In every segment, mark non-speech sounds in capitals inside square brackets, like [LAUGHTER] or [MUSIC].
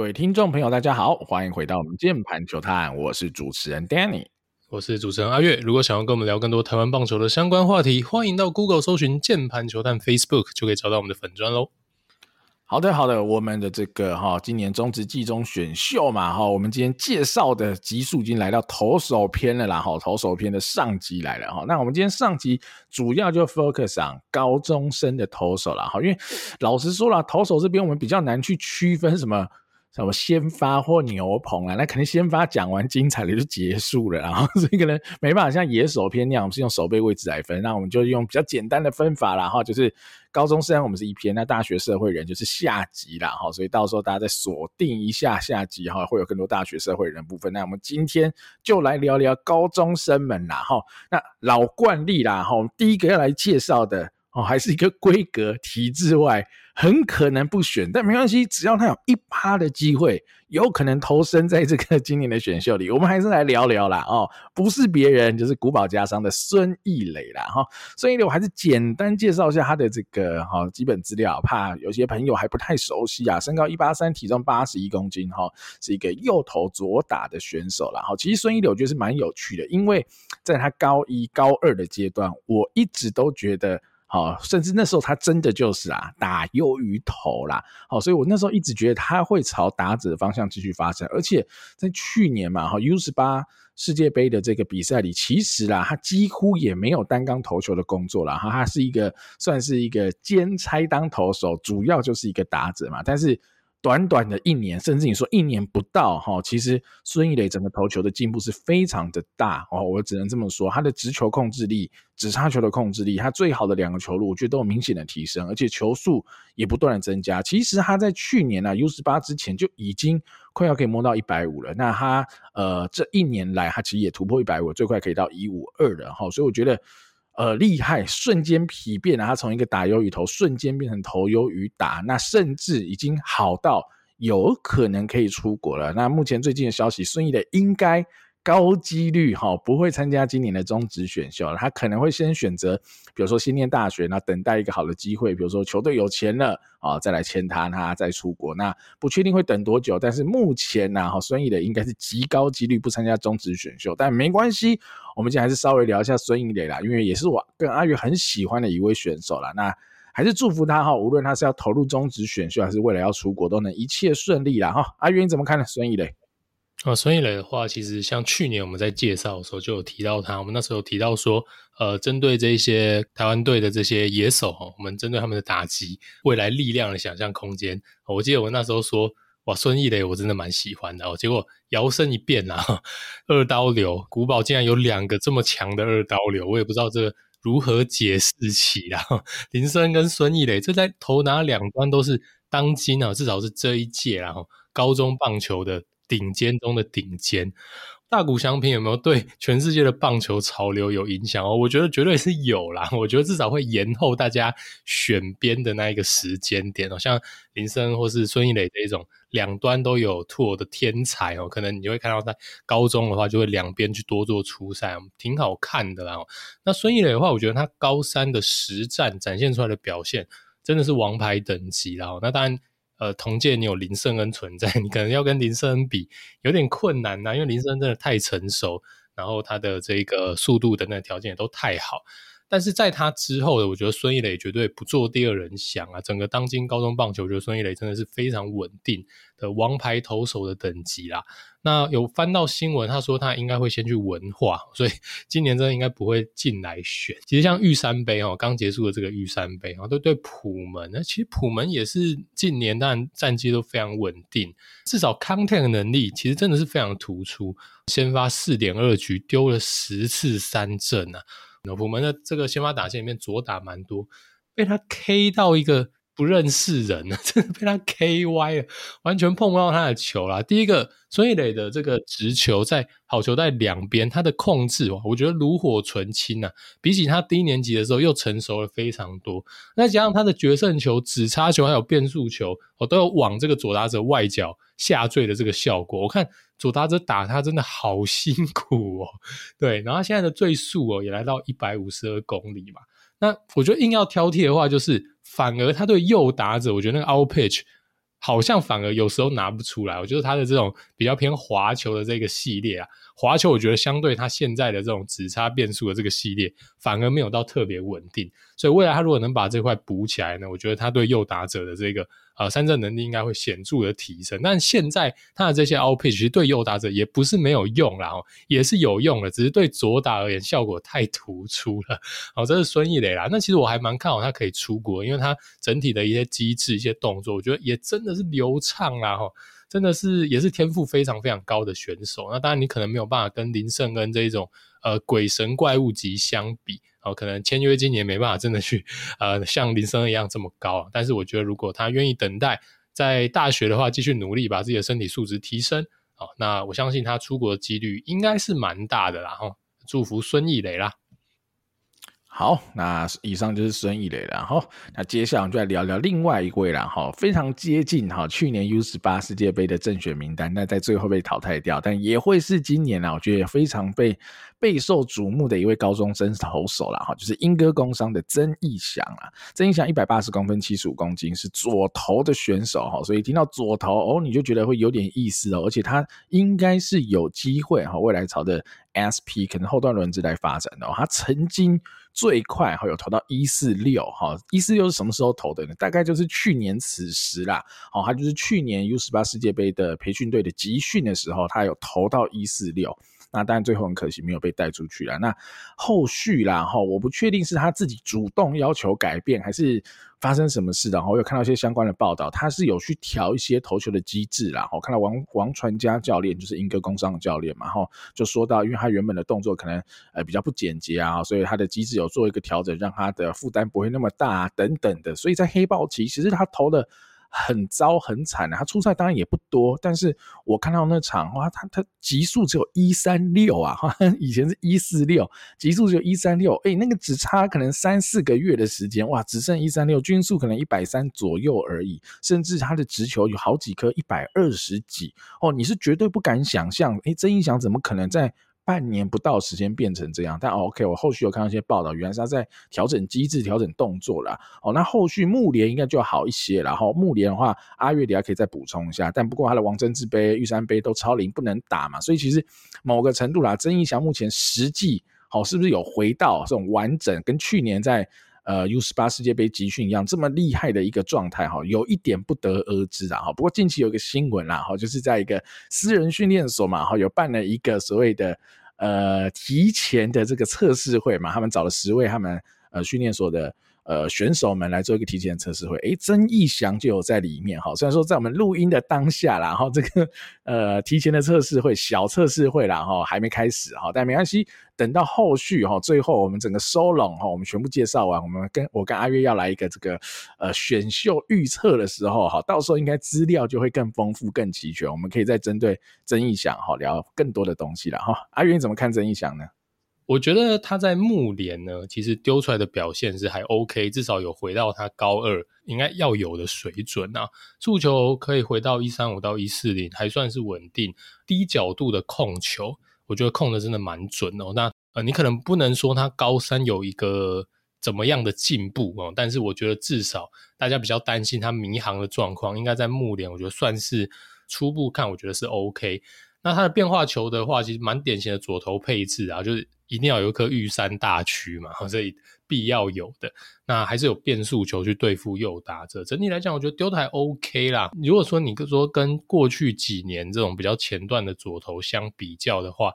各位听众朋友，大家好，欢迎回到我们键盘球探，我是主持人 Danny，我是主持人阿月。如果想要跟我们聊更多台湾棒球的相关话题，欢迎到 Google 搜寻键盘球探 Facebook，就可以找到我们的粉砖喽。好的，好的，我们的这个哈，今年中职季中选秀嘛，哈，我们今天介绍的集数已经来到投手篇了啦，哈，投手篇的上集来了哈。那我们今天上集主要就 focus on 高中生的投手啦，哈，因为老实说啦，投手这边我们比较难去区分什么。什么先发或牛棚啊？那肯定先发讲完精彩的就结束了，然后这个人没办法像野手篇那样，我们是用守备位置来分，那我们就用比较简单的分法啦，哈，就是高中生我们是一篇，那大学社会人就是下集啦，哈，所以到时候大家再锁定一下下集哈，会有更多大学社会人部分。那我们今天就来聊聊高中生们啦，哈，那老惯例啦，哈，第一个要来介绍的。哦，还是一个规格体制外，很可能不选，但没关系，只要他有一趴的机会，有可能投身在这个 [LAUGHS] 今年的选秀里，我们还是来聊聊啦。哦，不是别人，就是古堡家商的孙艺磊啦。哈、哦，孙艺磊，我还是简单介绍一下他的这个哈、哦、基本资料，怕有些朋友还不太熟悉啊。身高一八三，体重八十一公斤，哈、哦，是一个右投左打的选手啦。哈、哦，其实孙艺磊我觉得是蛮有趣的，因为在他高一、高二的阶段，我一直都觉得。好，甚至那时候他真的就是啊，打优于投啦。好，所以我那时候一直觉得他会朝打者方向继续发展。而且在去年嘛，哈 U 十八世界杯的这个比赛里，其实啦，他几乎也没有单刚投球的工作啦。哈，他是一个算是一个兼差当投手，主要就是一个打者嘛。但是短短的一年，甚至你说一年不到哈，其实孙艺磊整个投球的进步是非常的大哦，我只能这么说，他的直球控制力、指叉球的控制力，他最好的两个球路，我觉得都有明显的提升，而且球速也不断的增加。其实他在去年啊 U 十八之前就已经快要可以摸到一百五了，那他呃这一年来他其实也突破一百五，最快可以到一五二了哈，所以我觉得。呃，厉害，瞬间疲变啊！他从一个打优于投，瞬间变成投优于打，那甚至已经好到有可能可以出国了。那目前最近的消息，孙怡的应该。高几率哈不会参加今年的中职选秀了，他可能会先选择，比如说先念大学，那等待一个好的机会，比如说球队有钱了啊，再来签他，他再出国。那不确定会等多久，但是目前呢，哈孙艺磊应该是极高几率不参加中职选秀，但没关系，我们今天还是稍微聊一下孙艺磊啦，因为也是我跟阿宇很喜欢的一位选手啦。那还是祝福他哈，无论他是要投入中职选秀，还是未来要出国，都能一切顺利啦哈。阿宇你怎么看呢？孙艺磊？啊，孙艺磊的话，其实像去年我们在介绍的时候就有提到他。我们那时候提到说，呃，针对这些台湾队的这些野手哈，我们针对他们的打击未来力量的想象空间，我记得我那时候说，哇，孙艺磊我真的蛮喜欢的哦。结果摇身一变啊，二刀流，古堡竟然有两个这么强的二刀流，我也不知道这个如何解释起啊。[LAUGHS] 林森跟孙艺磊，这在投打两端都是当今啊，至少是这一届然后高中棒球的。顶尖中的顶尖，大谷翔平有没有对全世界的棒球潮流有影响哦？我觉得绝对是有啦。我觉得至少会延后大家选边的那一个时间点哦。像林森或是孙艺磊这种两端都有 tour 的天才哦，可能你就会看到在高中的话就会两边去多做出赛，挺好看的啦。那孙艺磊的话，我觉得他高三的实战展现出来的表现真的是王牌等级啦。那当然。呃，同届你有林胜恩存在，[LAUGHS] 你可能要跟林胜恩比有点困难呐，因为林胜恩真的太成熟，然后他的这个速度等等条件也都太好。但是在他之后的，我觉得孙艺磊绝对不做第二人想啊！整个当今高中棒球，我觉得孙艺磊真的是非常稳定的王牌投手的等级啦。那有翻到新闻，他说他应该会先去文化，所以 [LAUGHS] 今年真的应该不会进来选。其实像玉山杯哦，刚结束的这个玉山杯啊，都对普门，那其实普门也是近年当然战绩都非常稳定，至少 contact 能力其实真的是非常突出。先发四点二局丢了十次三振啊！那普门的这个先发打线里面左打蛮多，被他 K 到一个不认识人了，[LAUGHS] 真的被他 K 歪了，完全碰不到他的球啦。第一个孙艺磊的这个直球在好球带两边，他的控制哇，我觉得炉火纯青啊，比起他低年级的时候又成熟了非常多。再加上他的决胜球、指叉球还有变速球，我都有往这个左打者外角下坠的这个效果。我看左打者打他真的好辛苦哦，对，然后现在的最速哦也来到一百五十二公里嘛。那我觉得硬要挑剔的话，就是反而他对右打者，我觉得那个 out pitch 好像反而有时候拿不出来。我觉得他的这种比较偏滑球的这个系列啊，滑球我觉得相对他现在的这种直差变速的这个系列，反而没有到特别稳定。所以未来他如果能把这块补起来呢，我觉得他对右打者的这个。呃，三振能力应该会显著的提升，但现在他的这些 out pitch 其实对右打者也不是没有用啦，也是有用的，只是对左打而言效果太突出了。好，这是孙艺磊啦。那其实我还蛮看好他可以出国，因为他整体的一些机制、一些动作，我觉得也真的是流畅啦，哈，真的是也是天赋非常非常高的选手。那当然你可能没有办法跟林胜恩这一种呃鬼神怪物级相比。哦，可能签约今年没办法真的去，呃，像林森一样这么高啊。但是我觉得，如果他愿意等待，在大学的话继续努力，把自己的身体素质提升，哦，那我相信他出国的几率应该是蛮大的啦。哈，祝福孙艺磊啦。好，那以上就是孙艺磊了哈。那接下来我们就来聊聊另外一位了哈，非常接近哈去年 U 十八世界杯的正选名单，那在最后被淘汰掉，但也会是今年啊，我觉得也非常被备受瞩目的一位高中生投手了哈，就是莺歌工商的曾义祥啊。曾义祥一百八十公分，七十五公斤，是左投的选手哈，所以听到左投哦，你就觉得会有点意思哦，而且他应该是有机会哈，未来朝的 SP 可能后段轮子来发展的哦，他曾经。最快哈有投到一四六哈，一四六是什么时候投的呢？大概就是去年此时啦，哦，他就是去年 U 十八世界杯的培训队的集训的时候，他有投到一四六。那当然最后很可惜没有被带出去了。那后续啦哈，我不确定是他自己主动要求改变，还是发生什么事的。然后我有看到一些相关的报道，他是有去调一些投球的机制啦。我看到王王传家教练就是莺歌工商的教练嘛，哈，就说到，因为他原本的动作可能呃比较不简洁啊，所以他的机制有做一个调整，让他的负担不会那么大啊，等等的。所以在黑豹期，其实他投的。很糟很惨的，他出赛当然也不多，但是我看到那场哇，他他极速只有一三六啊，[LAUGHS] 以前是一四六，极速只有一三六，哎，那个只差可能三四个月的时间，哇，只剩一三六，均速可能一百三左右而已，甚至他的直球有好几颗一百二十几，哦，你是绝对不敢想象，哎，曾义祥怎么可能在？半年不到时间变成这样，但 OK，我后续有看到一些报道，原来是他在调整机制、调整动作啦。哦，那后续木联应该就好一些。然后木联的话，阿月底下可以再补充一下。但不过他的王真之杯、玉山杯都超龄不能打嘛，所以其实某个程度啦，曾义祥目前实际好是不是有回到这种完整，跟去年在。呃，U 十八世界杯集训一样这么厉害的一个状态哈，有一点不得而知啊哈。不过近期有一个新闻啦哈，就是在一个私人训练所嘛哈，有办了一个所谓的呃提前的这个测试会嘛，他们找了十位他们呃训练所的。呃，选手们来做一个提前测试会，诶，曾义祥就有在里面哈。虽然说在我们录音的当下啦，哈，这个呃提前的测试会小测试会啦，哈，还没开始哈，但没关系，等到后续哈，最后我们整个收拢哈，我们全部介绍完，我们跟我跟阿月要来一个这个呃选秀预测的时候哈，到时候应该资料就会更丰富、更齐全，我们可以再针对曾义祥哈聊更多的东西了哈。阿月你怎么看曾义祥呢？我觉得他在木联呢，其实丢出来的表现是还 OK，至少有回到他高二应该要有的水准啊。触球可以回到一三五到一四零，还算是稳定。低角度的控球，我觉得控的真的蛮准哦。那呃，你可能不能说他高三有一个怎么样的进步哦，但是我觉得至少大家比较担心他迷航的状况，应该在木联，我觉得算是初步看，我觉得是 OK。那他的变化球的话，其实蛮典型的左投配置啊，就是。一定要有一颗玉山大曲嘛，[LAUGHS] 所以必要有的。那还是有变速球去对付右打者。整体来讲，我觉得丢的还 OK 啦。如果说你说跟过去几年这种比较前段的左投相比较的话，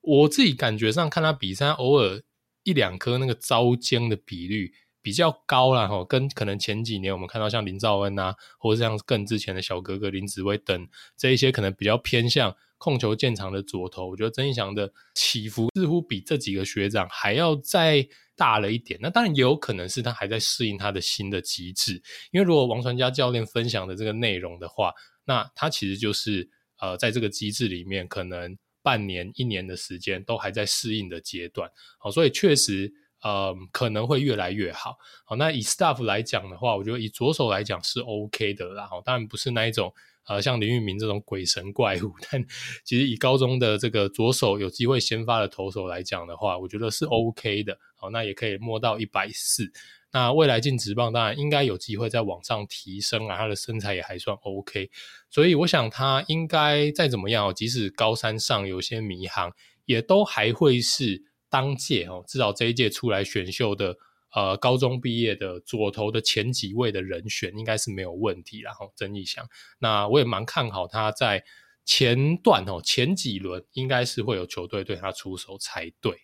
我自己感觉上看他比赛，偶尔一两颗那个遭尖的比率比较高啦。哈。跟可能前几年我们看到像林兆恩啊，或者像更之前的小哥哥林子威等这一些，可能比较偏向。控球见长的左投，我觉得曾义祥的起伏似乎比这几个学长还要再大了一点。那当然也有可能是他还在适应他的新的机制，因为如果王传家教练分享的这个内容的话，那他其实就是呃在这个机制里面可能半年一年的时间都还在适应的阶段。好，所以确实呃可能会越来越好。好，那以 staff 来讲的话，我觉得以左手来讲是 OK 的啦。好，当然不是那一种。呃，像林玉明这种鬼神怪物，但其实以高中的这个左手有机会先发的投手来讲的话，我觉得是 OK 的。好，那也可以摸到一百四。那未来进职棒当然应该有机会再往上提升啊，他的身材也还算 OK，所以我想他应该再怎么样，即使高三上有些迷航，也都还会是当届哦，至少这一届出来选秀的。呃，高中毕业的左投的前几位的人选应该是没有问题，然后曾义祥，那我也蛮看好他在前段哦，前几轮应该是会有球队对他出手才对。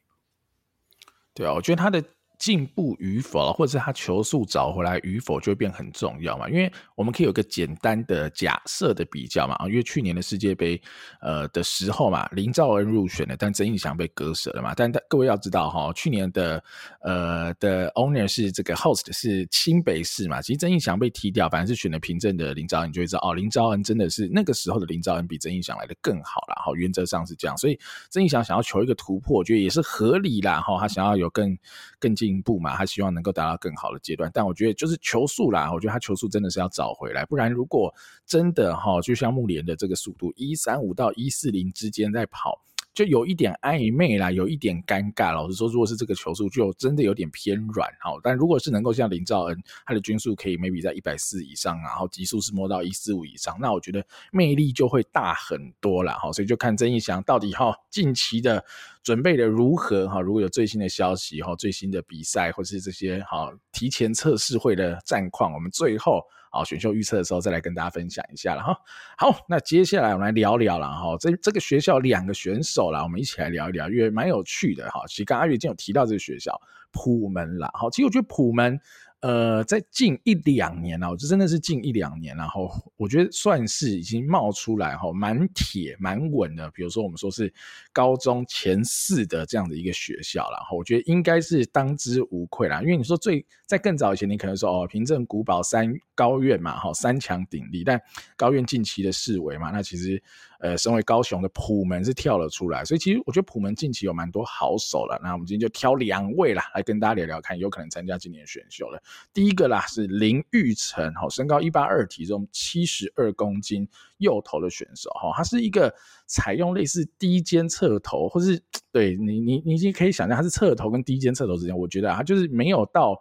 对啊，我觉得他的。进步与否，或者是他球速找回来与否，就会变很重要嘛。因为我们可以有个简单的假设的比较嘛。啊，因为去年的世界杯，呃的时候嘛，林兆恩入选了，但曾义翔被割舍了嘛。但各位要知道哈，去年的呃的 owner 是这个 host 是清北市嘛。其实曾义翔被踢掉，反而是选了平镇的林兆恩，你就会知道哦，林兆恩真的是那个时候的林兆恩比曾义翔来的更好了。哈，原则上是这样。所以曾义翔想要求一个突破，我觉得也是合理啦。哈，他想要有更更进。进步嘛，他希望能够达到更好的阶段，但我觉得就是球速啦，我觉得他球速真的是要找回来，不然如果真的哈，就像木莲的这个速度一三五到一四零之间在跑。就有一点暧昧啦，有一点尴尬。老实说，如果是这个球速，就真的有点偏软。哈，但如果是能够像林兆恩，他的均速可以 maybe 在一百四以上，然后极速是摸到一四五以上，那我觉得魅力就会大很多了。哈，所以就看曾义祥到底哈近期的准备的如何哈。如果有最新的消息哈，最新的比赛或是这些哈提前测试会的战况，我们最后。啊，选秀预测的时候再来跟大家分享一下了哈。好，那接下来我们来聊聊了哈。这这个学校两个选手啦，我们一起来聊一聊，因为蛮有趣的哈。其实刚刚阿月已经有提到这个学校普门啦。好，其实我觉得普门。呃，在近一两年了，这真的是近一两年，然后我觉得算是已经冒出来哈，蛮铁蛮稳的。比如说我们说是高中前四的这样的一个学校，然后我觉得应该是当之无愧啦。因为你说最在更早以前，你可能说哦，平镇、古堡、三高院嘛，哈，三强鼎立，但高院近期的式微嘛，那其实。呃，身为高雄的普门是跳了出来，所以其实我觉得普门近期有蛮多好手了。那我们今天就挑两位啦，来跟大家聊聊看，有可能参加今年选秀了。第一个啦是林玉成，好，身高一八二，体重七十二公斤，右投的选手，哈，他是一个采用类似低肩侧投，或是对你你你已经可以想象他是侧投跟低肩侧投之间，我觉得他就是没有到。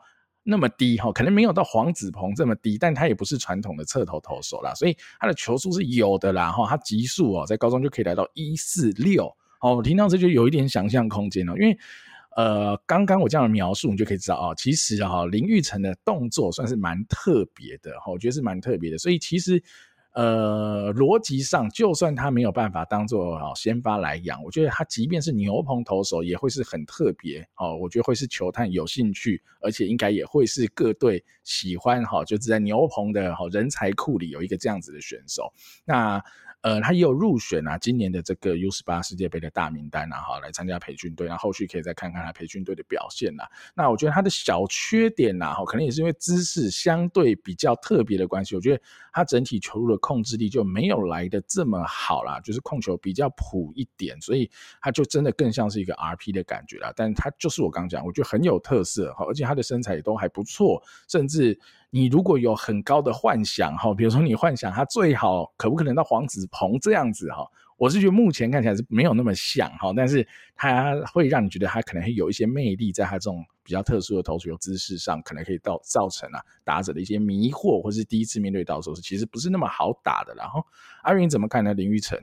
那么低哈，可能没有到黄子鹏这么低，但他也不是传统的侧头投手啦，所以他的球速是有的啦哈，他极速哦，在高中就可以来到一四六，哦，我听到这就有一点想象空间了，因为呃，刚刚我这样的描述，你就可以知道啊，其实哈，林育成的动作算是蛮特别的哈，我觉得是蛮特别的，所以其实。呃，逻辑上，就算他没有办法当做哦先发来养，我觉得他即便是牛棚投手，也会是很特别哦。我觉得会是球探有兴趣，而且应该也会是各队喜欢哈，就是在牛棚的哈人才库里有一个这样子的选手。那。呃，他也有入选啊，今年的这个 U 十八世界杯的大名单啊，哈，来参加培训队，那后续可以再看看他培训队的表现啦。那我觉得他的小缺点呐，哈，可能也是因为姿势相对比较特别的关系，我觉得他整体球路的控制力就没有来得这么好啦，就是控球比较普一点，所以他就真的更像是一个 RP 的感觉啦。但他就是我刚讲，我觉得很有特色哈，而且他的身材也都还不错，甚至。你如果有很高的幻想哈，比如说你幻想他最好可不可能到黄子鹏这样子哈，我是觉得目前看起来是没有那么像哈，但是他会让你觉得他可能会有一些魅力，在他这种比较特殊的投球姿势上，可能可以到造成啊打者的一些迷惑，或是第一次面对到的时候是其实不是那么好打的。然后阿云怎么看呢？林育成，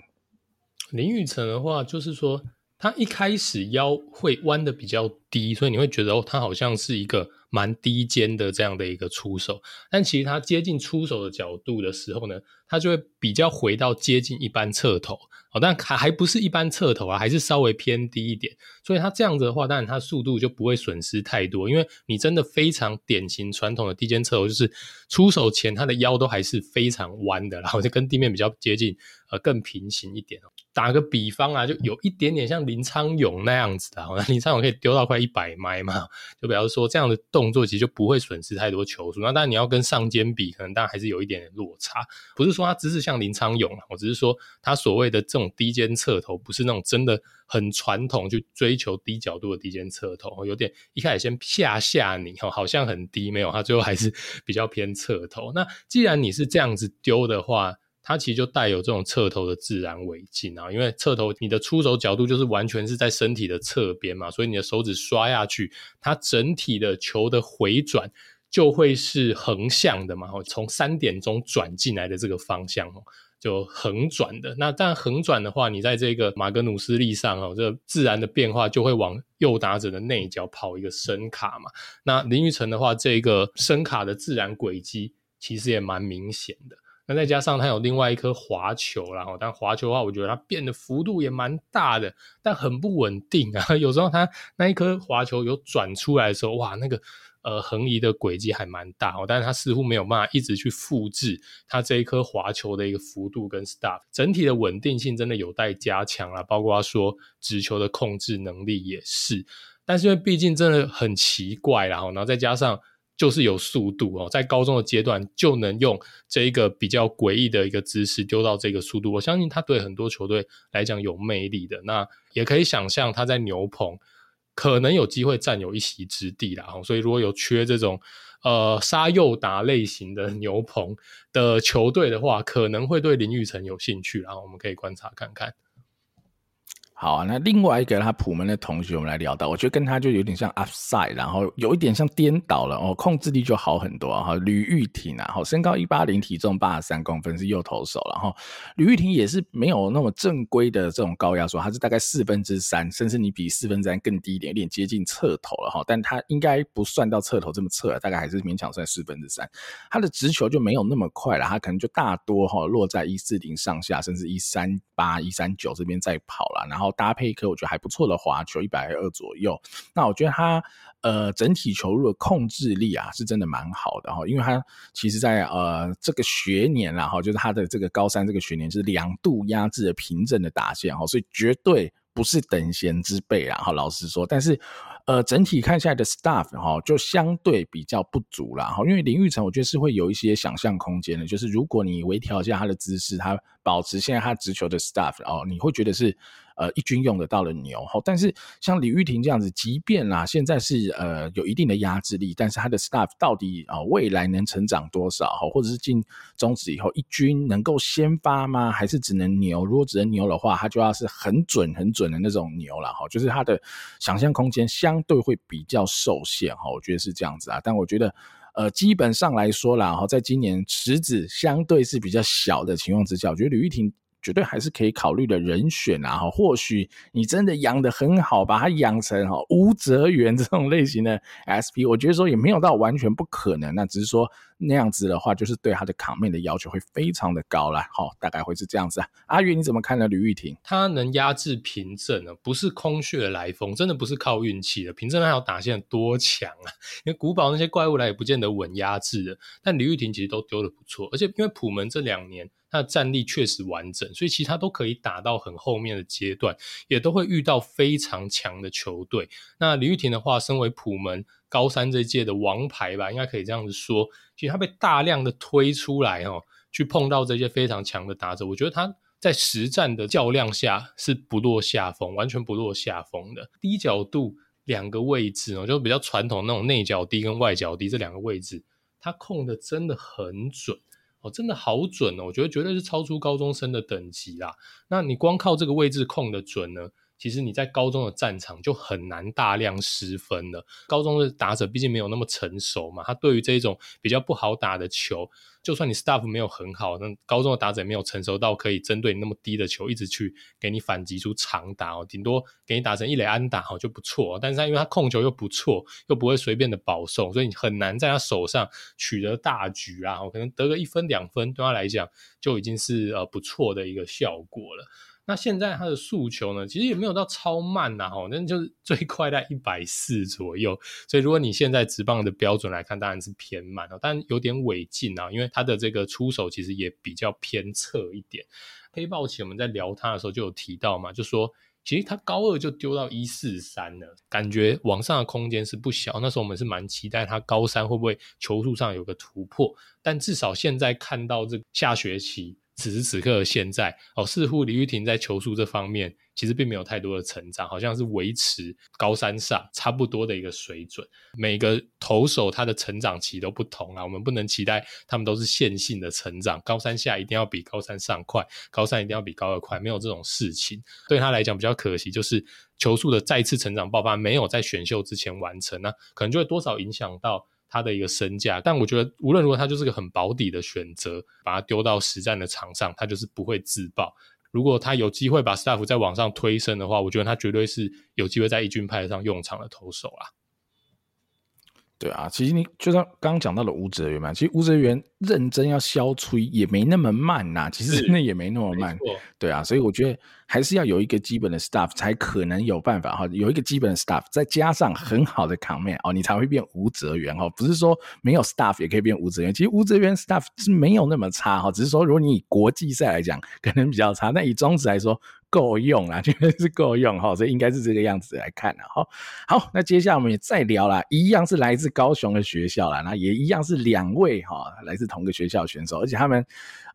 林育成的话就是说他一开始腰会弯的比较低，所以你会觉得哦，他好像是一个。蛮低肩的这样的一个出手，但其实他接近出手的角度的时候呢，他就会比较回到接近一般侧头，哦，但还还不是一般侧头啊，还是稍微偏低一点。所以他这样子的话，当然他速度就不会损失太多，因为你真的非常典型传统的低肩侧头，就是出手前他的腰都还是非常弯的，然 [LAUGHS] 后就跟地面比较接近，呃，更平行一点。打个比方啊，就有一点点像林昌勇那样子的，那林昌勇可以丢到快一百迈嘛，就比方说这样的动作其实就不会损失太多球数。那当然你要跟上肩比，可能当然还是有一点点落差。不是说他姿势像林昌勇，我只是说他所谓的这种低肩侧投，不是那种真的很传统去追求低角度的低肩侧投，有点一开始先吓吓你，好像很低，没有，他最后还是 [LAUGHS] 比较偏侧投。那既然你是这样子丢的话，它其实就带有这种侧头的自然尾劲啊，因为侧头你的出手角度就是完全是在身体的侧边嘛，所以你的手指刷下去，它整体的球的回转就会是横向的嘛，从三点钟转进来的这个方向哦，就横转的。那但横转的话，你在这个马格努斯力上哦，这自然的变化就会往右打者的内角跑一个伸卡嘛。那林育成的话，这个伸卡的自然轨迹其实也蛮明显的。那再加上他有另外一颗滑球，然后但滑球的话，我觉得它变的幅度也蛮大的，但很不稳定啊。[LAUGHS] 有时候他那一颗滑球有转出来的时候，哇，那个呃横移的轨迹还蛮大哦，但是他似乎没有办法一直去复制他这一颗滑球的一个幅度跟 stuff，整体的稳定性真的有待加强啦。包括说直球的控制能力也是，但是因为毕竟真的很奇怪啦，然后再加上。就是有速度哦，在高中的阶段就能用这一个比较诡异的一个姿势丢到这个速度，我相信他对很多球队来讲有魅力的。那也可以想象他在牛棚可能有机会占有一席之地啦。所以如果有缺这种呃杀右打类型的 [LAUGHS] 牛棚的球队的话，可能会对林育成有兴趣，然后我们可以观察看看。好啊，那另外一个他普门的同学，我们来聊到，我觉得跟他就有点像 upside，然后有一点像颠倒了哦，控制力就好很多哈。吕玉婷啊，身高一八零，体重八十三公分，是右投手，然后吕玉婷也是没有那么正规的这种高压说，他是大概四分之三，甚至你比四分之三更低一点，有点接近侧投了哈，但他应该不算到侧投这么侧，大概还是勉强算四分之三。他的直球就没有那么快了，他可能就大多哈落在一四零上下，甚至一三八、一三九这边在跑了，然后。搭配一颗我觉得还不错的滑球，一百二左右。那我觉得他呃整体球路的控制力啊是真的蛮好的哈，因为他其实在呃这个学年啦哈，就是他的这个高三这个学年是两度压制了平镇的打线哈，所以绝对不是等闲之辈啊哈，老实说，但是。呃，整体看下来的 stuff 哈，就相对比较不足啦哈，因为林育成我觉得是会有一些想象空间的，就是如果你微调一下他的姿势，他保持现在他直球的 stuff 哦，你会觉得是呃一军用得到的牛哈，但是像李玉婷这样子，即便啦现在是呃有一定的压制力，但是他的 staff 到底啊、未来能成长多少哈，或者是进中职以后一军能够先发吗？还是只能牛？如果只能牛的话，他就要是很准很准的那种牛了哈，就是他的想象空间相。对会比较受限哈，我觉得是这样子啊。但我觉得，呃，基本上来说啦，哈，在今年池子相对是比较小的情况之下，我觉得吕玉婷。绝对还是可以考虑的人选啊！或许你真的养得很好，把它养成哈吴泽源这种类型的 SP，我觉得说也没有到完全不可能。那只是说那样子的话，就是对他的卡面的要求会非常的高了。好，大概会是这样子啊。阿元你怎么看呢？吕玉婷他能压制平镇呢，不是空穴来风，真的不是靠运气的。平镇还有打线多强啊！因为古堡那些怪物来也不见得稳压制的，但吕玉婷其实都丢的不错，而且因为普门这两年。他的战力确实完整，所以其实他都可以打到很后面的阶段，也都会遇到非常强的球队。那李玉婷的话，身为普门高三这届的王牌吧，应该可以这样子说。其实他被大量的推出来哦，去碰到这些非常强的打者，我觉得他在实战的较量下是不落下风，完全不落下风的。低角度两个位置哦，就比较传统那种内角低跟外角低这两个位置，他控的真的很准。哦，真的好准哦！我觉得绝对是超出高中生的等级啦。那你光靠这个位置控的准呢？其实你在高中的战场就很难大量失分了。高中的打者毕竟没有那么成熟嘛，他对于这种比较不好打的球，就算你 staff 没有很好，那高中的打者也没有成熟到可以针对你那么低的球一直去给你反击出长打哦，顶多给你打成一垒安打哦就不错。但是他因为他控球又不错，又不会随便的保送，所以你很难在他手上取得大局啊。可能得个一分两分对他来讲就已经是呃不错的一个效果了。那现在他的速球呢，其实也没有到超慢呐，吼，那就是最快在一百四左右。所以如果你现在职棒的标准来看，当然是偏慢哦，但有点违禁啊，因为他的这个出手其实也比较偏侧一点。黑豹旗我们在聊他的时候就有提到嘛，就说其实他高二就丢到一四三了，感觉往上的空间是不小。那时候我们是蛮期待他高三会不会球速上有个突破，但至少现在看到这下学期。此时此刻的现在哦，似乎李玉婷在球速这方面其实并没有太多的成长，好像是维持高三上差不多的一个水准。每个投手他的成长期都不同啊，我们不能期待他们都是线性的成长，高三下一定要比高三上快，高三一定要比高二快，没有这种事情。对他来讲比较可惜，就是球速的再次成长爆发没有在选秀之前完成，那可能就会多少影响到。他的一个身价。但我觉得无论如何，他就是个很保底的选择，把他丢到实战的场上，他就是不会自爆。如果他有机会把 staff 再往上推升的话，我觉得他绝对是有机会在一军派上用场的投手啦。对啊，其实你就像刚刚讲到的吴哲源嘛，其实吴哲源认真要消吹也没那么慢呐、啊，其实真的也没那么慢。对啊，所以我觉得还是要有一个基本的 staff 才可能有办法哈，有一个基本的 staff 再加上很好的 command 哦，你才会变吴哲源哈，不是说没有 staff 也可以变吴哲源。其实吴哲源 staff 是没有那么差哈，只是说如果你以国际赛来讲可能比较差，但以中职来说。够用啦，[LAUGHS] 绝对是够用哈，所以应该是这个样子来看的哈。好，那接下来我们也再聊啦，一样是来自高雄的学校啦，那也一样是两位哈，来自同个学校选手，而且他们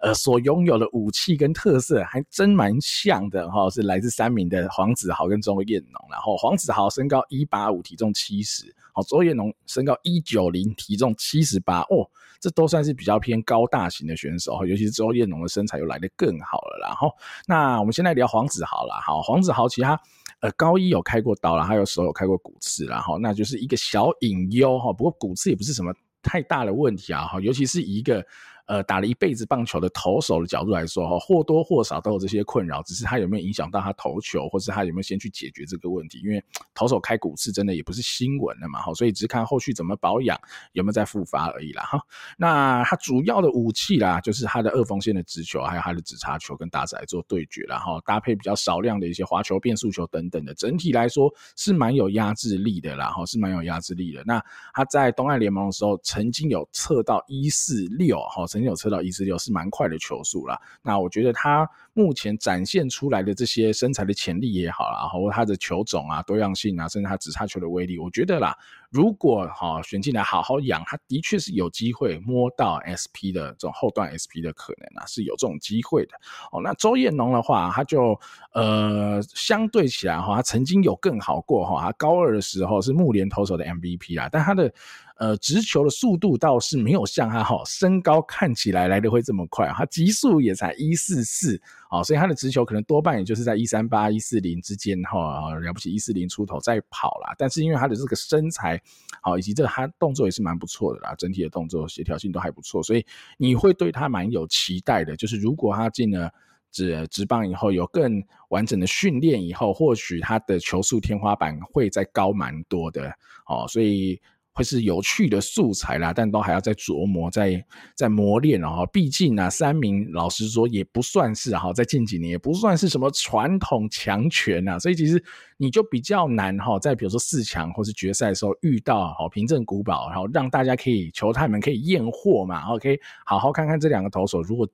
呃所拥有的武器跟特色还真蛮像的哈，是来自三民的黄子豪跟周彦农，然后黄子豪身高一八五，体重七十，好，周彦农身高一九零，体重七十八哦。这都算是比较偏高大型的选手，尤其是周彦农的身材又来得更好了。然后，那我们现在聊黄子豪了。好，黄子豪其他呃高一有开过刀了，还有时候有开过骨刺，然后那就是一个小隐忧哈。不过骨刺也不是什么太大的问题啊，哈，尤其是一个。呃，打了一辈子棒球的投手的角度来说，哈，或多或少都有这些困扰，只是他有没有影响到他投球，或是他有没有先去解决这个问题？因为投手开骨刺真的也不是新闻了嘛，哈，所以只是看后续怎么保养，有没有再复发而已啦，哈。那他主要的武器啦，就是他的二缝线的直球，还有他的直叉球跟大仔做对决，然后搭配比较少量的一些滑球、变速球等等的，整体来说是蛮有压制力的啦，哈，是蛮有压制力的。那他在东岸联盟的时候，曾经有测到一四六，哈。曾经有车到一四六是蛮快的球速啦。那我觉得他目前展现出来的这些身材的潜力也好啦，或他的球种啊、多样性啊，甚至他直叉球的威力，我觉得啦，如果哈选进来好好养，他的确是有机会摸到 SP 的这种后段 SP 的可能啊，是有这种机会的。哦，那周彦农的话，他就呃相对起来哈，他曾经有更好过哈，他高二的时候是木联投手的 MVP 啦，但他的。呃，直球的速度倒是没有像他哈，身高看起来来的会这么快，他极速也才一四四，所以他的直球可能多半也就是在一三八一四零之间哈，了不起一四零出头再跑啦。但是因为他的这个身材，好以及这个他动作也是蛮不错的啦，整体的动作协调性都还不错，所以你会对他蛮有期待的。就是如果他进了职职棒以后，有更完整的训练以后，或许他的球速天花板会再高蛮多的哦，所以。会是有趣的素材啦，但都还要再琢磨、再再磨练哦。毕竟啊，三名老实说也不算是哈，在近几年也不算是什么传统强权啊，所以其实你就比较难哈，在比如说四强或是决赛的时候遇到好平镇古堡，然后让大家可以球探们可以验货嘛，OK，好好看看这两个投手如果。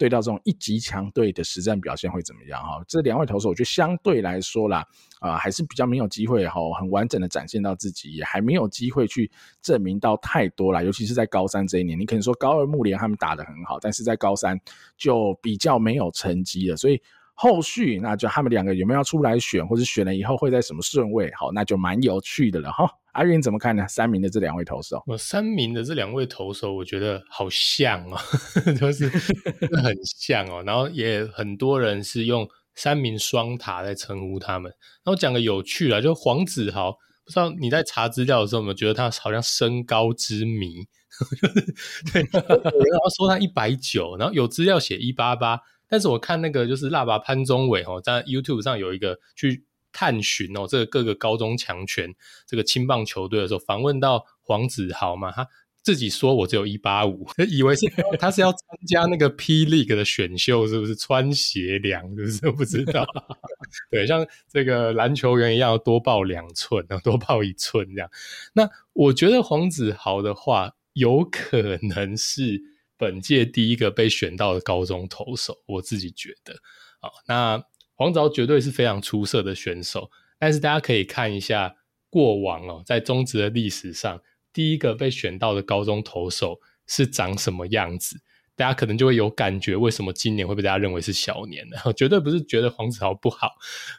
对到这种一级强队的实战表现会怎么样哈？这两位投手，我觉得相对来说啦，啊、呃，还是比较没有机会哈，很完整的展现到自己，也还没有机会去证明到太多啦。尤其是在高三这一年，你可能说高二木联他们打得很好，但是在高三就比较没有成绩了，所以后续那就他们两个有没有要出来选，或者选了以后会在什么顺位？好，那就蛮有趣的了哈。阿云怎么看呢？三名的这两位投手，我三名的这两位投手，我觉得好像哦，[LAUGHS] 就是很像哦。然后也很多人是用三名双塔来称呼他们。那我讲个有趣的，就黄子豪，不知道你在查资料的时候有没有觉得他好像身高之谜？[LAUGHS] [LAUGHS] 对，然后说他一百九，然后有资料写一八八，但是我看那个就是辣爸潘宗伟哦，在 YouTube 上有一个去。探寻哦，这个各个高中强权这个青棒球队的时候，访问到黄子豪嘛，他自己说我只有一八五，[LAUGHS] 以为是他是要参加那个 P League 的选秀，是不是穿鞋量，是不是不知道？[LAUGHS] 对，像这个篮球员一样，多报两寸，多报一寸这样。那我觉得黄子豪的话，有可能是本届第一个被选到的高中投手，我自己觉得啊，那。黄子豪绝对是非常出色的选手，但是大家可以看一下过往哦，在中职的历史上，第一个被选到的高中投手是长什么样子，大家可能就会有感觉，为什么今年会被大家认为是小年呢？[LAUGHS] 绝对不是觉得黄子豪不好，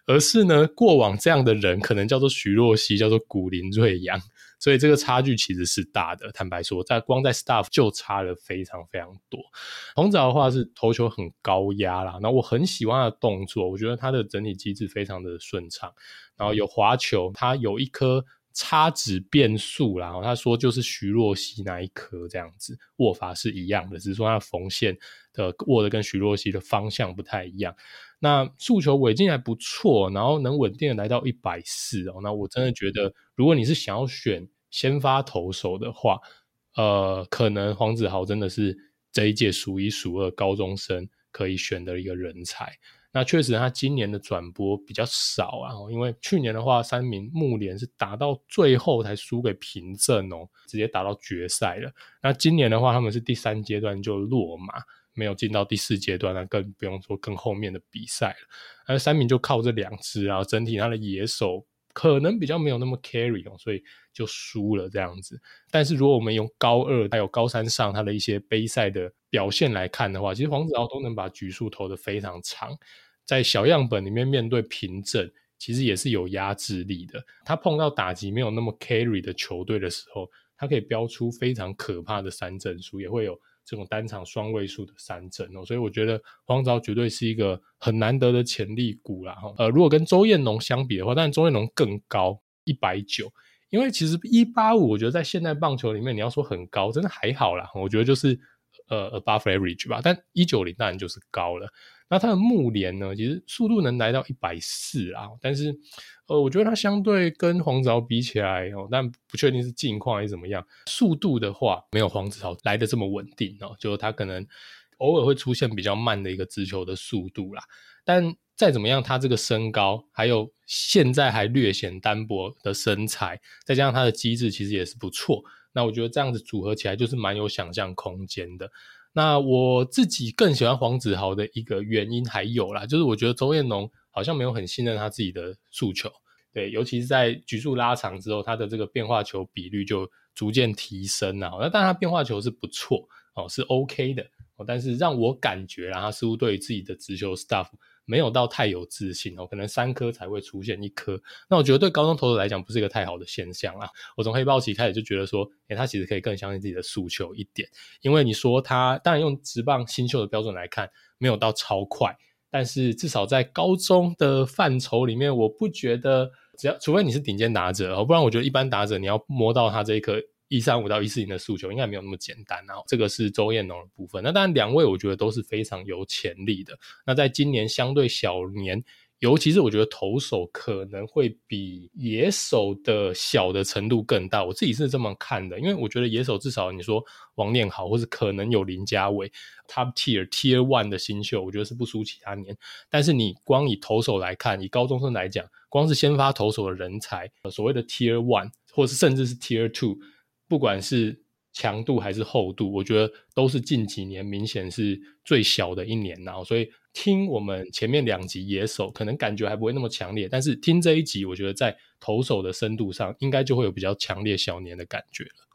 而是呢，过往这样的人可能叫做徐若曦，叫做古林瑞阳。所以这个差距其实是大的，坦白说，在光在 staff 就差了非常非常多。红子的话是投球很高压啦，那我很喜欢他的动作，我觉得他的整体机制非常的顺畅，然后有滑球，他有一颗叉指变速啦，他说就是徐若曦那一颗这样子握法是一样的，只是说他缝线的握的跟徐若曦的方向不太一样。那诉求尾劲还不错，然后能稳定的来到一百四哦。那我真的觉得，如果你是想要选先发投手的话，呃，可能黄子豪真的是这一届数一数二高中生可以选的一个人才。那确实，他今年的转播比较少啊，因为去年的话，三名木联是打到最后才输给平镇哦，直接打到决赛了。那今年的话，他们是第三阶段就落马，没有进到第四阶段，那更不用说更后面的比赛了。而三名就靠这两支啊，整体他的野手可能比较没有那么 carry 哦，所以就输了这样子。但是如果我们用高二还有高三上他的一些杯赛的表现来看的话，其实黄子豪都能把局数投得非常长，在小样本里面面对平镇，其实也是有压制力的。他碰到打击没有那么 carry 的球队的时候，他可以标出非常可怕的三振数，也会有这种单场双位数的三振哦。所以我觉得黄钊绝对是一个很难得的潜力股啦。哈呃，如果跟周彦龙相比的话，但周彦龙更高一百九，因为其实一八五，我觉得在现代棒球里面，你要说很高，真的还好啦。我觉得就是。呃，above average 吧，但一九零当然就是高了。那它的木联呢，其实速度能来到一百四啊，但是呃，我觉得它相对跟黄子豪比起来哦，但不确定是近况还是怎么样。速度的话，没有黄子豪来得这么稳定哦，就它可能偶尔会出现比较慢的一个直球的速度啦。但再怎么样，他这个身高，还有现在还略显单薄的身材，再加上他的机制，其实也是不错。那我觉得这样子组合起来就是蛮有想象空间的。那我自己更喜欢黄子豪的一个原因还有啦，就是我觉得周彦农好像没有很信任他自己的诉求，对，尤其是在局数拉长之后，他的这个变化球比率就逐渐提升啊。那当然他变化球是不错哦，是 OK 的哦，但是让我感觉啦，他似乎对于自己的直球 stuff。没有到太有自信哦，可能三颗才会出现一颗。那我觉得对高中投手来讲不是一个太好的现象啊。我从黑豹期开始就觉得说，诶，他其实可以更相信自己的诉求一点。因为你说他，当然用职棒新秀的标准来看，没有到超快，但是至少在高中的范畴里面，我不觉得只要除非你是顶尖打者哦，不然我觉得一般打者你要摸到他这一颗。一三五到一四零的诉求应该没有那么简单，然后这个是周彦农的部分。那当然两位我觉得都是非常有潜力的。那在今年相对小年，尤其是我觉得投手可能会比野手的小的程度更大。我自己是这么看的，因为我觉得野手至少你说王念豪或是可能有林家伟 Top Tier Tier One 的新秀，我觉得是不输其他年。但是你光以投手来看，以高中生来讲，光是先发投手的人才，所谓的 Tier One 或是甚至是 Tier Two。不管是强度还是厚度，我觉得都是近几年明显是最小的一年，然后所以听我们前面两集野手，可能感觉还不会那么强烈，但是听这一集，我觉得在投手的深度上，应该就会有比较强烈小年的感觉了。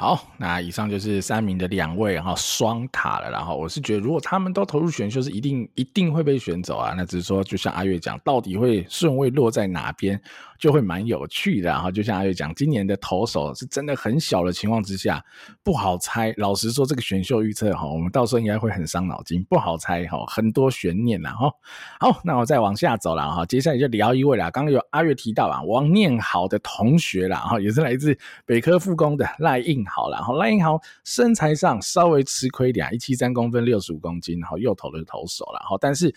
好，那以上就是三名的两位哈双塔了，然后我是觉得如果他们都投入选秀，是一定一定会被选走啊。那只是说，就像阿月讲，到底会顺位落在哪边，就会蛮有趣的。然后就像阿月讲，今年的投手是真的很小的情况之下，不好猜。老实说，这个选秀预测哈，我们到时候应该会很伤脑筋，不好猜哈，很多悬念啦哈。好，那我再往下走了哈，接下来就聊一位啦。刚刚有阿月提到啊，王念豪的同学啦，哈，也是来自北科复工的赖应。好，然后赖英豪身材上稍微吃亏一点，一七三公分，六十五公斤，然后右投的投手了，然后但是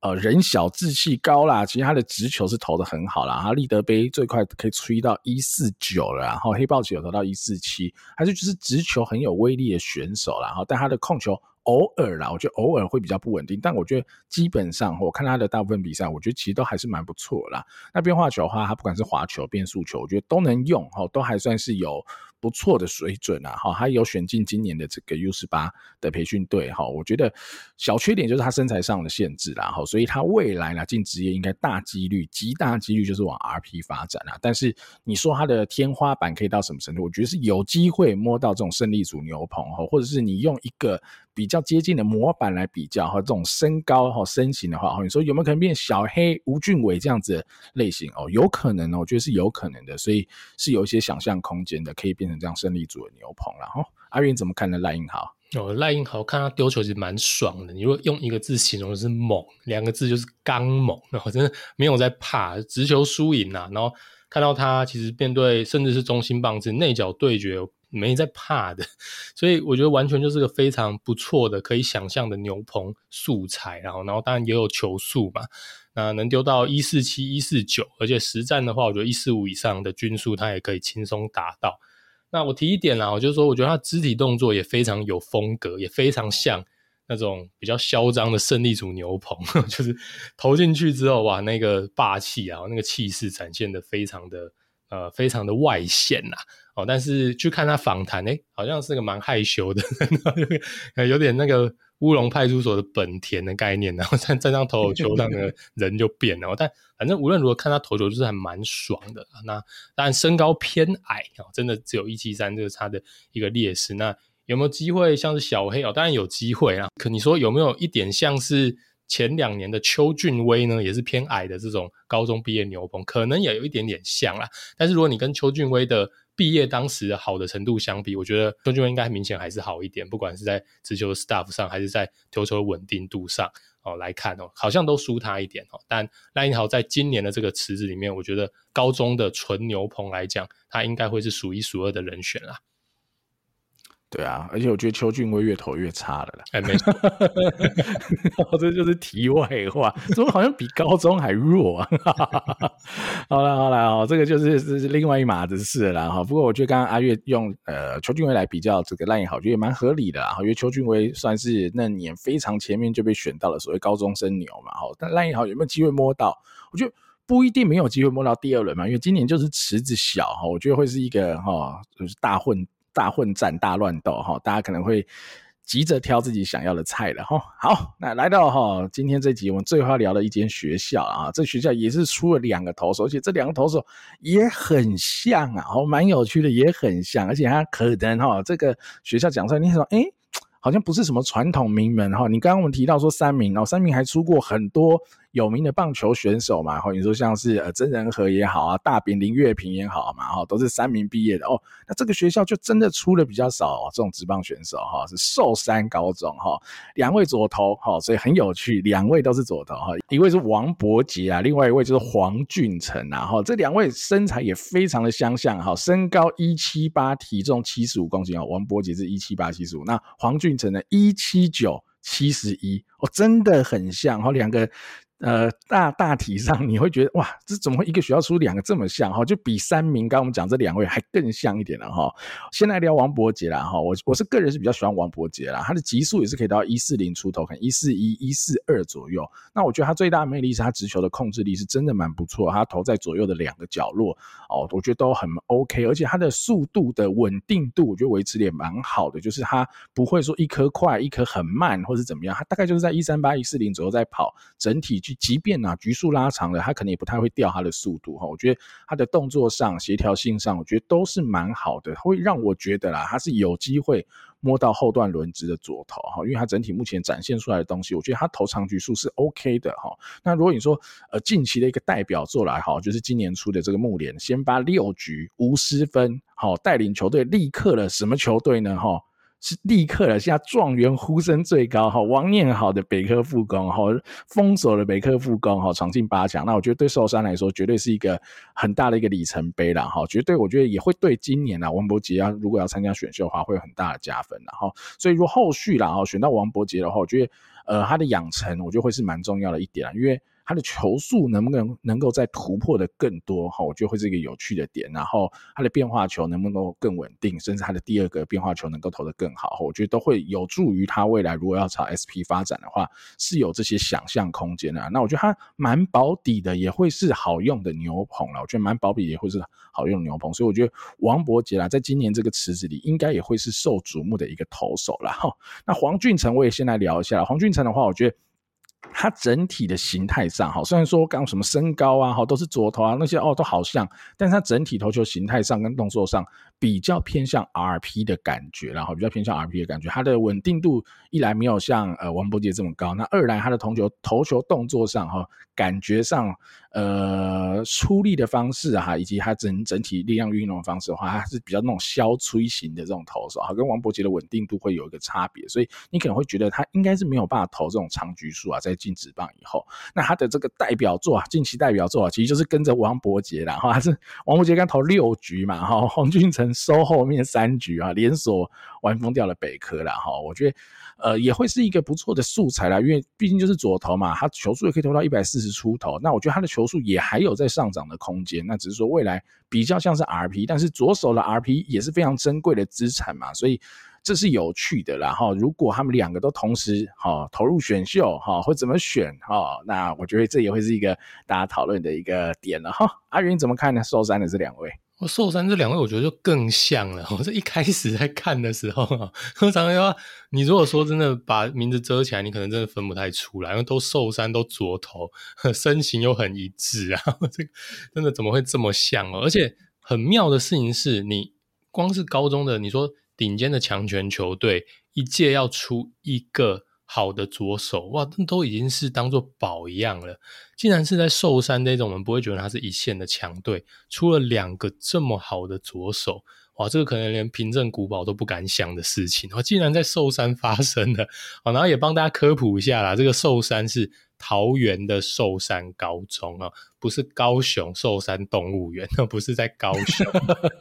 呃人小志气高啦，其实他的直球是投的很好啦，他立德杯最快可以吹到一四九了，然后黑豹球投到一四七，还是就是直球很有威力的选手啦，然后但他的控球。偶尔啦，我觉得偶尔会比较不稳定，但我觉得基本上我看他的大部分比赛，我觉得其实都还是蛮不错啦。那变化球的话，他不管是滑球、变速球，我觉得都能用，都还算是有不错的水准啊。哈，他有选进今年的这个 U 十八的培训队，哈，我觉得小缺点就是他身材上的限制啦，哈，所以他未来呢进职业应该大几率、极大几率就是往 RP 发展啊。但是你说他的天花板可以到什么程度？我觉得是有机会摸到这种胜利组牛棚，哈，或者是你用一个。比较接近的模板来比较哈，这种身高哈身形的话，你说有没有可能变小黑吴俊伟这样子的类型哦？有可能哦，我觉得是有可能的，所以是有一些想象空间的，可以变成这样胜利组的牛棚了哈。阿云怎么看呢？赖英豪哦，赖英豪看他丢球其实蛮爽的。你如果用一个字形容，就是猛，两个字就是刚猛，然后真的没有在怕直球输赢呐，然后看到他其实面对甚至是中心棒子内角对决没在怕的，所以我觉得完全就是个非常不错的可以想象的牛棚素材。然后，然后当然也有球速嘛，那能丢到一四七、一四九，而且实战的话，我觉得一四五以上的均速他也可以轻松达到。那我提一点啦，我就是说，我觉得他肢体动作也非常有风格，也非常像。那种比较嚣张的胜利组牛棚，[LAUGHS] 就是投进去之后，哇，那个霸气啊，那个气势展现的非常的呃，非常的外线呐。哦，但是去看他访谈，诶，好像是个蛮害羞的，[LAUGHS] 有点那个乌龙派出所的本田的概念，然后站站上投手球上，的人就变了。但反正无论如何，看他投球就是还蛮爽的。那但身高偏矮啊，真的只有一七三，这是他的一个劣势。那有没有机会像是小黑哦？当然有机会啊。可你说有没有一点像是前两年的邱俊威呢？也是偏矮的这种高中毕业牛棚，可能也有一点点像啦。但是如果你跟邱俊威的毕业当时好的程度相比，我觉得邱俊威应该明显还是好一点。不管是在直球的 staff 上，还是在投球的稳定度上哦来看哦，好像都输他一点哦。但赖英豪在今年的这个池子里面，我觉得高中的纯牛棚来讲，他应该会是数一数二的人选啦。对啊，而且我觉得邱俊威越投越差了啦。哎，没错，[LAUGHS] 这就是题外话，怎么好像比高中还弱啊？[LAUGHS] 好了好了哦，这个就是是另外一码子事了哈。不过我觉得刚刚阿月用呃邱俊威来比较这个赖英豪，我觉得也蛮合理的啦。因为邱俊威算是那年非常前面就被选到了所谓高中生牛嘛。哈，但赖英豪有没有机会摸到？我觉得不一定没有机会摸到第二轮嘛，因为今年就是池子小哈，我觉得会是一个哈就是大混。大混战、大乱斗哈，大家可能会急着挑自己想要的菜了哈。好，那来到哈今天这集，我们最后要聊的一间学校啊，这学校也是出了两个投手，而且这两个投手也很像啊，哦，蛮有趣的，也很像，而且他可能哈这个学校讲出来，你说诶好像不是什么传统名门哈。你刚刚我们提到说三民哦，三民还出过很多。有名的棒球选手嘛，或你说像是呃曾仁和也好啊，大饼林月平也好嘛，哈，都是三民毕业的哦。那这个学校就真的出了比较少哦，这种职棒选手哈，是寿山高中哈，两位左投哈，所以很有趣，两位都是左投哈，一位是王柏杰啊，另外一位就是黄俊成啊，哈，这两位身材也非常的相像哈，身高一七八，体重七十五公斤哦，王柏杰是一七八七十五，那黄俊成呢一七九七十一哦，真的很像哈，两个。呃，大大体上你会觉得哇，这怎么会一个学校出两个这么像哈？就比三名刚刚我们讲这两位还更像一点了哈。先来聊王伯杰啦哈，我我是个人是比较喜欢王伯杰啦，他的极速也是可以到一四零出头，可能一四一、一四二左右。那我觉得他最大的魅力是他直球的控制力是真的蛮不错，他投在左右的两个角落哦，我觉得都很 OK，而且他的速度的稳定度我觉得维持的也蛮好的，就是他不会说一颗快一颗很慢或是怎么样，他大概就是在一三八、一四零左右在跑，整体。即便啊局数拉长了，他可能也不太会掉他的速度哈。我觉得他的动作上、协调性上，我觉得都是蛮好的，会让我觉得啦，他是有机会摸到后段轮值的左投哈。因为他整体目前展现出来的东西，我觉得他投长局数是 OK 的哈。那如果你说呃近期的一个代表作来哈，就是今年出的这个木联先发六局无失分，好带领球队力克了什么球队呢哈？是立刻了，现在状元呼声最高哈，王念好的北科复工哈，封锁了北科复工哈，闯进八强。那我觉得对寿山来说，绝对是一个很大的一个里程碑了哈，绝对我觉得也会对今年啊王伯杰啊，如果要参加选秀的话，会有很大的加分的哈。所以如果后续啦哈，选到王伯杰的话，我觉得呃他的养成，我觉得会是蛮重要的一点啊，因为。他的球速能不能能够再突破的更多哈？我觉得会是一个有趣的点。然后他的变化球能不能够更稳定，甚至他的第二个变化球能够投得更好，我觉得都会有助于他未来如果要朝 SP 发展的话，是有这些想象空间的。那我觉得他蛮保底的，也会是好用的牛棚了。我觉得蛮保底也会是好用的牛棚，所以我觉得王柏杰啦，在今年这个池子里，应该也会是受瞩目的一个投手了哈。那黄俊成我也先来聊一下，黄俊成的话，我觉得。它整体的形态上，哈，虽然说刚什么身高啊，哈，都是左头啊，那些哦都好像，但是它整体投球形态上跟动作上比较偏向 RP 的感觉，然后比较偏向 RP 的感觉，它的稳定度一来没有像呃王柏杰这么高，那二来他的投球投球动作上哈，感觉上呃出力的方式哈，以及他整整体力量运用的方式的话，它是比较那种消吹型的这种投手，哈，跟王柏杰的稳定度会有一个差别，所以你可能会觉得他应该是没有办法投这种长局数啊，在进职棒以后，那他的这个代表作啊，近期代表作啊，其实就是跟着王柏杰啦，哈，还是王柏杰刚投六局嘛，哈，黄俊成收后面三局啊，连锁玩疯掉了北科啦，哈，我觉得呃也会是一个不错的素材啦，因为毕竟就是左投嘛，他球速也可以投到一百四十出头，那我觉得他的球速也还有在上涨的空间，那只是说未来比较像是 RP，但是左手的 RP 也是非常珍贵的资产嘛，所以。这是有趣的啦哈！如果他们两个都同时哈投入选秀哈，会怎么选哈？那我觉得这也会是一个大家讨论的一个点了哈。阿云怎么看呢？受伤的这两位，我寿山这两位，我觉得就更像了。[LAUGHS] 我这一开始在看的时候啊，[LAUGHS] 通常的话你如果说真的把名字遮起来，你可能真的分不太出来，因为都寿山都左头，[LAUGHS] 身形又很一致啊，这个真的怎么会这么像哦？而且很妙的事情是你光是高中的，你说。顶尖的强权球队一届要出一个好的左手，哇，那都已经是当做宝一样了。竟然是在寿山那种我们不会觉得他是一线的强队，出了两个这么好的左手，哇，这个可能连平镇古堡都不敢想的事情，哇，竟然在寿山发生了。哦，然后也帮大家科普一下啦，这个寿山是。桃园的寿山高中啊，不是高雄寿山动物园，那 [LAUGHS] 不是在高雄。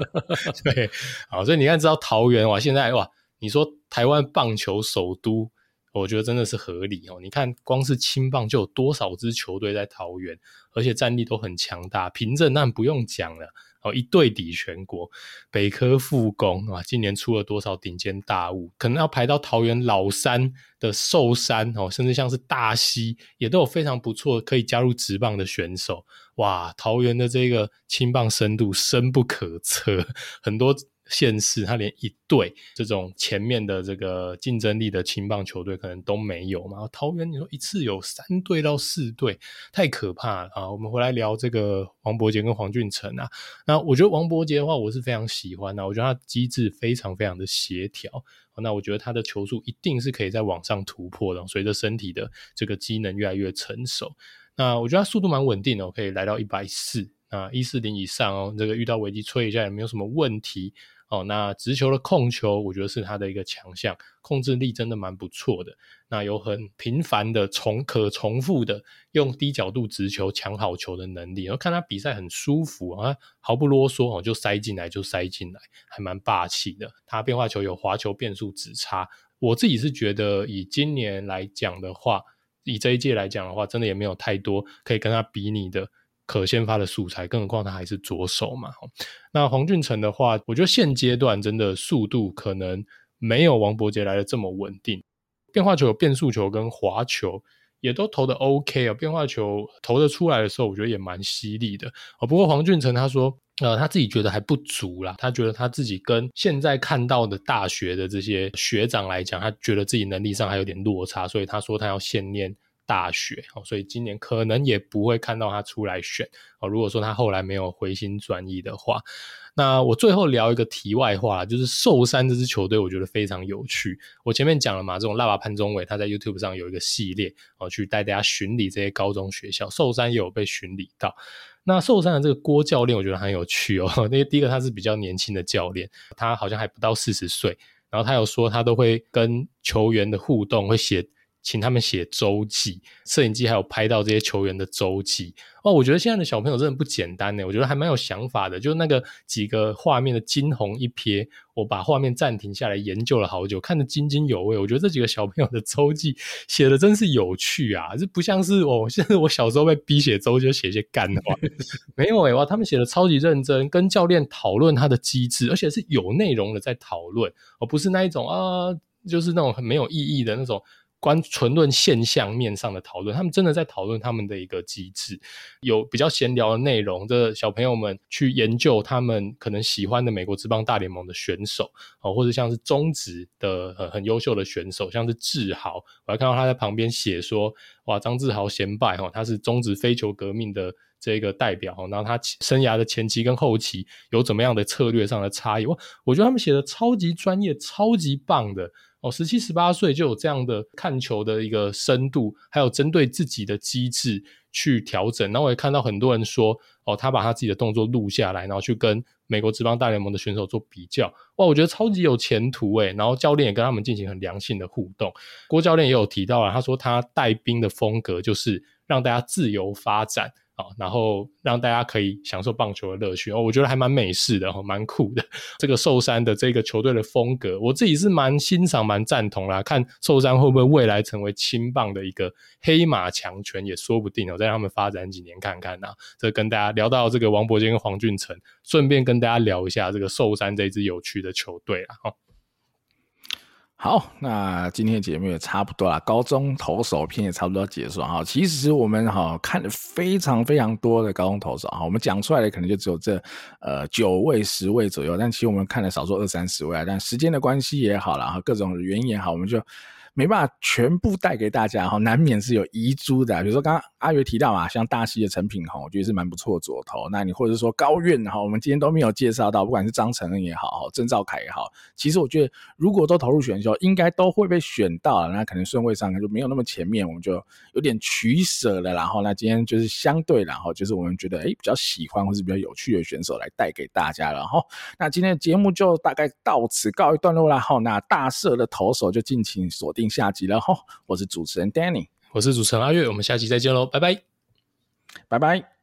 [LAUGHS] 对，好，所以你看，知道桃园哇，现在哇，你说台湾棒球首都，我觉得真的是合理哦。你看，光是青棒就有多少支球队在桃园，而且战力都很强大，平镇那不用讲了。哦，一对抵全国，北科复工啊，今年出了多少顶尖大物？可能要排到桃园老三的寿山哦，甚至像是大溪，也都有非常不错可以加入职棒的选手。哇，桃园的这个青棒深度深不可测，很多。县市他连一队这种前面的这个竞争力的青棒球队可能都没有嘛？桃园你说一次有三队到四队，太可怕了啊！我们回来聊这个王柏杰跟黄俊成啊。那我觉得王柏杰的话，我是非常喜欢的，我觉得他机制非常非常的协调。那我觉得他的球速一定是可以再往上突破的，随着身体的这个机能越来越成熟。那我觉得他速度蛮稳定的，可以来到一百四啊，一四零以上哦。这个遇到危机吹一下也没有什么问题。哦，那直球的控球，我觉得是他的一个强项，控制力真的蛮不错的。那有很频繁的重可重复的用低角度直球抢好球的能力，然后看他比赛很舒服啊，毫不啰嗦哦，就塞进来就塞进来，还蛮霸气的。他变化球有滑球变速指叉，我自己是觉得以今年来讲的话，以这一届来讲的话，真的也没有太多可以跟他比拟的。可先发的素材，更何况他还是左手嘛。那黄俊成的话，我觉得现阶段真的速度可能没有王柏杰来的这么稳定。变化球有变速球跟滑球也都投的 OK 啊，变化球投的出来的时候，我觉得也蛮犀利的。不过黄俊成他说，呃，他自己觉得还不足啦，他觉得他自己跟现在看到的大学的这些学长来讲，他觉得自己能力上还有点落差，所以他说他要先念。大学，所以今年可能也不会看到他出来选哦。如果说他后来没有回心转意的话，那我最后聊一个题外话，就是寿山这支球队，我觉得非常有趣。我前面讲了嘛，这种辣爸潘宗伟他在 YouTube 上有一个系列，哦，去带大家巡礼这些高中学校，寿山也有被巡礼到。那寿山的这个郭教练，我觉得很有趣哦。[LAUGHS] 那第一个他是比较年轻的教练，他好像还不到四十岁，然后他有说他都会跟球员的互动会写。请他们写周记，摄影机还有拍到这些球员的周记哦。我觉得现在的小朋友真的不简单呢，我觉得还蛮有想法的。就那个几个画面的惊鸿一瞥，我把画面暂停下来研究了好久，看得津津有味。我觉得这几个小朋友的周记写的真是有趣啊，这不像是哦，现在我小时候被逼写周记就写一些干话，[LAUGHS] 没有诶哇，他们写的超级认真，跟教练讨论他的机制，而且是有内容的在讨论，而不是那一种啊，就是那种很没有意义的那种。关纯论现象面上的讨论，他们真的在讨论他们的一个机制，有比较闲聊的内容。这、小朋友们去研究他们可能喜欢的美国职棒大联盟的选手，哦，或者像是中职的很很优秀的选手，像是志豪，我还看到他在旁边写说，哇，张志豪先辈哈，他是中职飞球革命的这个代表，然后他生涯的前期跟后期有怎么样的策略上的差异？哇，我觉得他们写的超级专业，超级棒的。哦，十七、十八岁就有这样的看球的一个深度，还有针对自己的机制去调整。然后我也看到很多人说，哦，他把他自己的动作录下来，然后去跟美国职棒大联盟的选手做比较。哇，我觉得超级有前途诶。然后教练也跟他们进行很良性的互动。郭教练也有提到啊，他说他带兵的风格就是让大家自由发展。然后让大家可以享受棒球的乐趣哦，我觉得还蛮美式的，蛮酷的。这个寿山的这个球队的风格，我自己是蛮欣赏、蛮赞同啦。看寿山会不会未来成为青棒的一个黑马强权也说不定哦。再让他们发展几年看看呐。这跟大家聊到这个王柏坚跟黄俊成，顺便跟大家聊一下这个寿山这支有趣的球队啦。好，那今天的节目也差不多了，高中投手篇也差不多结束哈。其实我们哈看了非常非常多的高中投手哈，我们讲出来的可能就只有这呃九位十位左右，但其实我们看了少说二三十位啊。但时间的关系也好啦，哈，各种原因也好，我们就。没办法全部带给大家哈，难免是有遗珠的。比如说刚刚阿月提到嘛，像大溪的成品宏，我觉得是蛮不错的左投。那你或者说高院哈，我们今天都没有介绍到，不管是张承恩也好，郑兆凯也好，其实我觉得如果都投入选秀，应该都会被选到。那可能顺位上就没有那么前面，我们就有点取舍了。然后那今天就是相对，然后就是我们觉得诶比较喜欢或是比较有趣的选手来带给大家了哈。那今天的节目就大概到此告一段落了哈。那大社的投手就敬请锁定下集了哈，我是主持人 Danny，我是主持人阿月，我们下期再见喽，拜拜，拜拜。